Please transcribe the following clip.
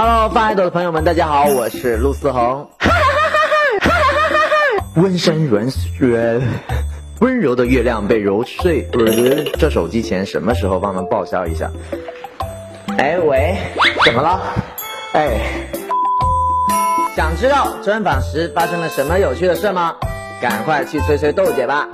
Hello，爱豆的朋友们，大家好，我是陆思恒。温山软雪，温柔的月亮被揉碎。这手机钱什么时候帮忙报销一下？哎喂，怎么了？哎，想知道专访时发生了什么有趣的事吗？赶快去催催豆姐吧。